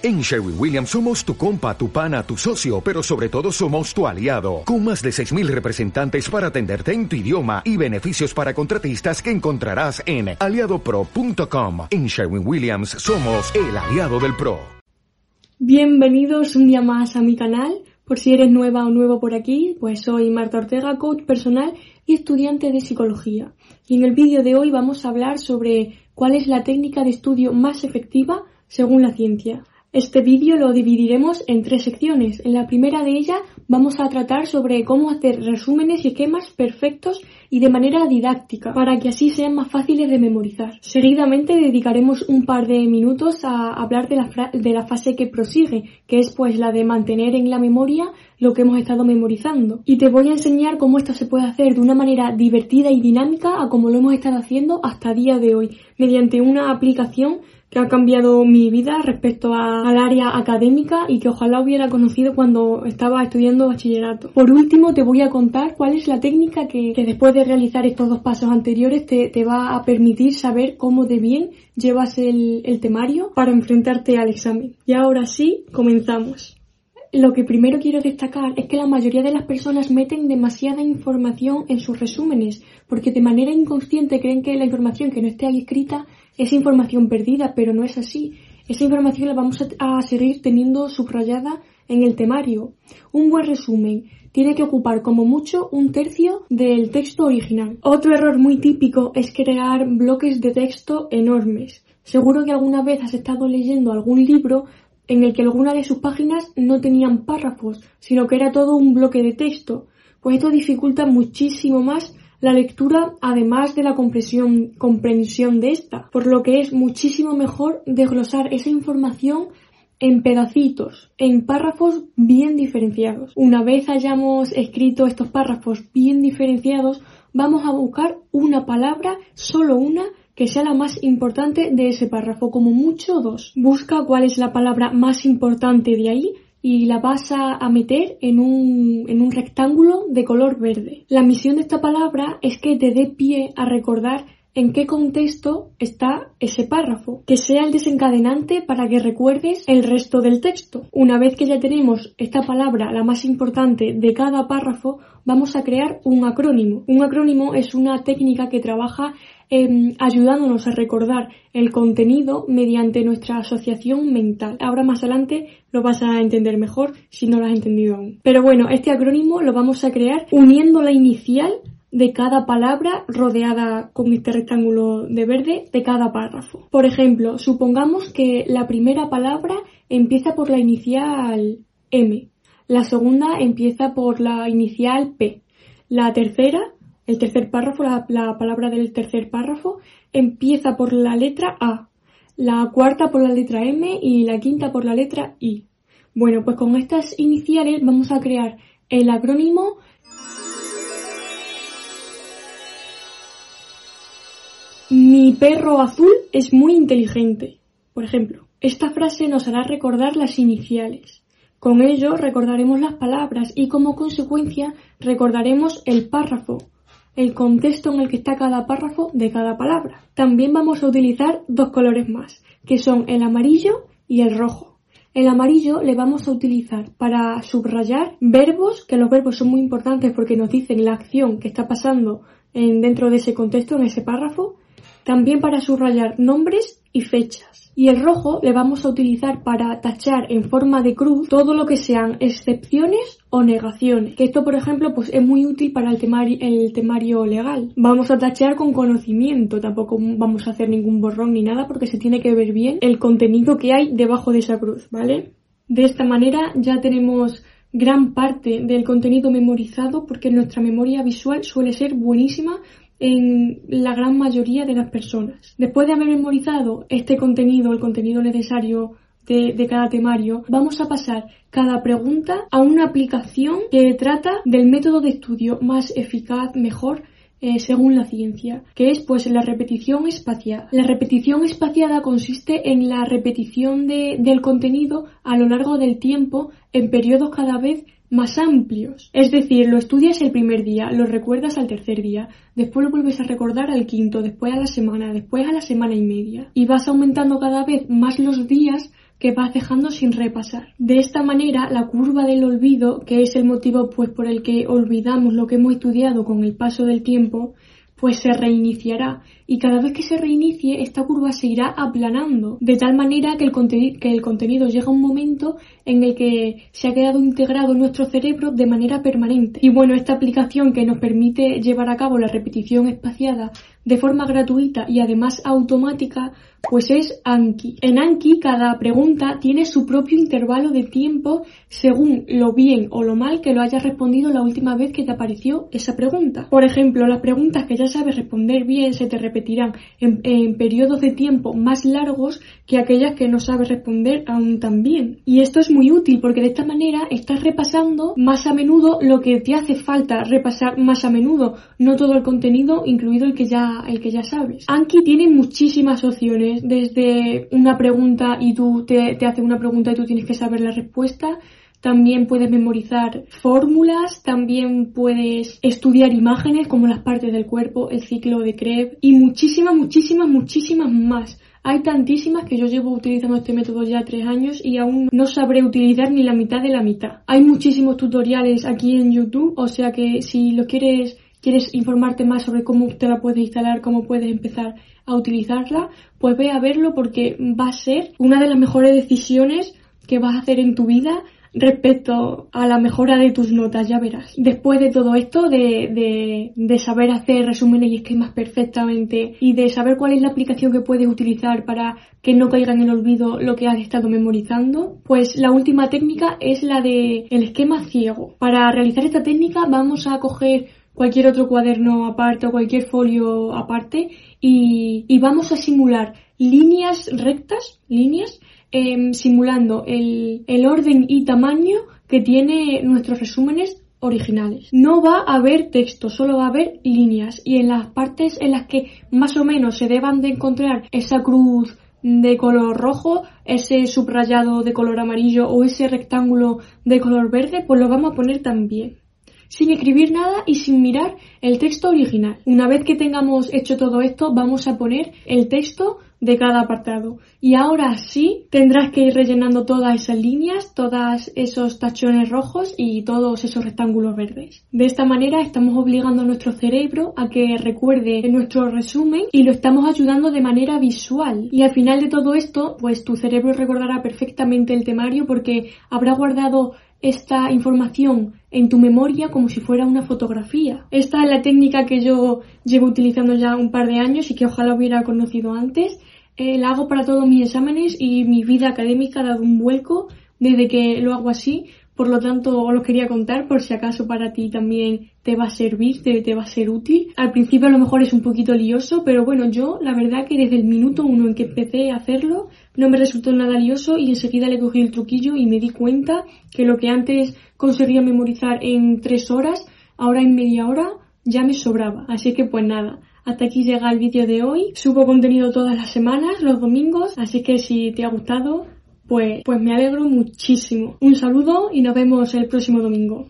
En Sherwin Williams somos tu compa, tu pana, tu socio, pero sobre todo somos tu aliado, con más de 6.000 representantes para atenderte en tu idioma y beneficios para contratistas que encontrarás en aliadopro.com. En Sherwin Williams somos el aliado del PRO. Bienvenidos un día más a mi canal. Por si eres nueva o nuevo por aquí, pues soy Marta Ortega, coach personal y estudiante de psicología. Y en el vídeo de hoy vamos a hablar sobre cuál es la técnica de estudio más efectiva según la ciencia. Este vídeo lo dividiremos en tres secciones. En la primera de ellas vamos a tratar sobre cómo hacer resúmenes y esquemas perfectos y de manera didáctica para que así sean más fáciles de memorizar. Seguidamente dedicaremos un par de minutos a hablar de la, fase que prosigue, que es pues la de mantener en la memoria lo que hemos estado memorizando. Y te voy a enseñar cómo esto se puede hacer de una manera divertida y dinámica a como lo hemos estado haciendo hasta día de hoy, mediante una aplicación que ha cambiado mi vida respecto al área académica y que ojalá hubiera conocido cuando estaba estudiando bachillerato. Por último, te voy a contar cuál es la técnica que, después de realizar estos dos pasos anteriores te, va a permitir saber cómo de bien llevas el, el temario para enfrentarte al examen. Y ahora sí, comenzamos lo que primero quiero destacar es que la mayoría de las personas meten demasiada información en sus resúmenes, porque de manera inconsciente creen que la información que no esté ahí escrita es información perdida, pero no es así. Esa información la vamos a, seguir teniendo subrayada en el temario. Un buen resumen tiene que ocupar como mucho un tercio del texto original. Otro error muy típico es crear bloques de texto enormes. Seguro que alguna vez has estado leyendo algún libro en el que alguna de sus páginas no tenían párrafos, sino que era todo un bloque de texto. Pues esto dificulta muchísimo más la lectura además de la comprensión, comprensión de esta, por lo que es muchísimo mejor desglosar esa información en pedacitos, en párrafos bien diferenciados. Una vez hayamos escrito estos párrafos bien diferenciados, vamos a buscar una palabra, solo una, que sea la más importante de ese párrafo, como mucho dos. Busca cuál es la palabra más importante de ahí y la vas a, meter en un, en un rectángulo de color verde. La misión de esta palabra es que te dé pie a recordar en qué contexto está ese párrafo, que sea el desencadenante para que recuerdes el resto del texto. Una vez que ya tenemos esta palabra, la más importante de cada párrafo, vamos a crear un acrónimo. Un acrónimo es una técnica que trabaja Em, ayudándonos a recordar el contenido mediante nuestra asociación mental. Ahora más adelante lo vas a entender mejor si no lo has entendido aún. Pero bueno, este acrónimo lo vamos a crear uniendo la inicial de cada palabra rodeada con este rectángulo de verde de cada párrafo. Por ejemplo, supongamos que la primera palabra empieza por la inicial M, la segunda empieza por la inicial P, la tercera el tercer párrafo, la, palabra del tercer párrafo, empieza por la letra A, la cuarta por la letra M y la quinta por la letra I. Bueno, pues con estas iniciales vamos a crear el acrónimo Mi perro azul es muy inteligente. Por ejemplo, esta frase nos hará recordar las iniciales. Con ello recordaremos las palabras y como consecuencia recordaremos el párrafo, el contexto en el que está cada párrafo de cada palabra. También vamos a utilizar dos colores más, que son el amarillo y el rojo. El amarillo le vamos a utilizar para subrayar verbos, que los verbos son muy importantes porque nos dicen la acción que está pasando en, dentro de ese contexto, en ese párrafo. También para subrayar nombres y fechas y el rojo le vamos a utilizar para tachar en forma de cruz todo lo que sean excepciones o negaciones. Que esto, por ejemplo, pues es muy útil para el temario, el temario legal. Vamos a tachar con conocimiento, tampoco vamos a hacer ningún borrón ni nada porque se tiene que ver bien el contenido que hay debajo de esa cruz, ¿vale? De esta manera ya tenemos gran parte del contenido memorizado porque nuestra memoria visual suele ser buenísima en la gran mayoría de las personas. Después de haber memorizado este contenido, el contenido necesario de, cada temario, vamos a pasar cada pregunta a una aplicación que trata del método de estudio más eficaz, mejor, eh, según la ciencia, que es pues la repetición espaciada. La repetición espaciada consiste en la repetición del contenido a lo largo del tiempo en periodos cada vez más amplios. Es decir, lo estudias el primer día, lo recuerdas al tercer día, después lo vuelves a recordar al quinto, después a la semana, después a la semana y media. Y vas aumentando cada vez más los días que vas dejando sin repasar. De esta manera, la curva del olvido, que es el motivo pues por el que olvidamos lo que hemos estudiado con el paso del tiempo, pues se reiniciará y cada vez que se reinicie esta curva se irá aplanando, de tal manera que el, que el, contenido llega a un momento en el que se ha quedado integrado en nuestro cerebro de manera permanente. Y bueno, esta aplicación que nos permite llevar a cabo la repetición espaciada de forma gratuita y además automática, pues es Anki. En Anki cada pregunta tiene su propio intervalo de tiempo según lo bien o lo mal que lo hayas respondido la última vez que te apareció esa pregunta. Por ejemplo, las preguntas que ya sabes responder bien se te repetirán en, periodos de tiempo más largos que aquellas que no sabes responder aún tan bien. Y esto es muy útil porque de esta manera estás repasando más a menudo lo que te hace falta repasar más a menudo, no todo el contenido, incluido el que ya el que ya sabes. Anki tiene muchísimas opciones, desde una pregunta y tú te, te hace una pregunta y tú tienes que saber la respuesta, también puedes memorizar fórmulas, también puedes estudiar imágenes como las partes del cuerpo, el ciclo de Krebs y muchísimas, muchísimas, muchísimas más. Hay tantísimas que yo llevo utilizando este método ya tres años y aún no sabré utilizar ni la mitad de la mitad. Hay muchísimos tutoriales aquí en YouTube, o sea que si lo quieres quieres informarte más sobre cómo te la puedes instalar, cómo puedes empezar a utilizarla, pues ve a verlo porque va a ser una de las mejores decisiones que vas a hacer en tu vida respecto a la mejora de tus notas, ya verás. Después de todo esto, de, de, saber hacer resúmenes y esquemas perfectamente y de saber cuál es la aplicación que puedes utilizar para que no caiga en el olvido lo que has estado memorizando, pues la última técnica es la de el esquema ciego. Para realizar esta técnica vamos a coger cualquier otro cuaderno aparte o cualquier folio aparte y, vamos a simular líneas rectas, líneas, em, simulando el, el orden y tamaño que tiene nuestros resúmenes originales. No va a haber texto, solo va a haber líneas y en las partes en las que más o menos se deban de encontrar esa cruz de color rojo, ese subrayado de color amarillo o ese rectángulo de color verde, pues lo vamos a poner también sin escribir nada y sin mirar el texto original. Una vez que tengamos hecho todo esto, vamos a poner el texto de cada apartado. Y ahora sí tendrás que ir rellenando todas esas líneas, todos esos tachones rojos y todos esos rectángulos verdes. De esta manera estamos obligando a nuestro cerebro a que recuerde nuestro resumen y lo estamos ayudando de manera visual. Y al final de todo esto, pues tu cerebro recordará perfectamente el temario porque habrá guardado esta información en tu memoria como si fuera una fotografía. Esta es la técnica que yo llevo utilizando ya un par de años y que ojalá hubiera conocido antes. Eh, la hago para todos mis exámenes y mi vida académica ha dado un vuelco desde que lo hago así por lo tanto, os lo quería contar por si acaso para ti también te va a servir, te, va a ser útil. Al principio a lo mejor es un poquito lioso, pero bueno, yo la verdad que desde el minuto uno en que empecé a hacerlo no me resultó nada lioso y enseguida le cogí el truquillo y me di cuenta que lo que antes conseguía memorizar en tres horas, ahora en media hora ya me sobraba. Así que pues nada, hasta aquí llega el vídeo de hoy. Subo contenido todas las semanas, los domingos, así que si te ha gustado, pues, pues me alegro muchísimo. Un saludo y nos vemos el próximo domingo.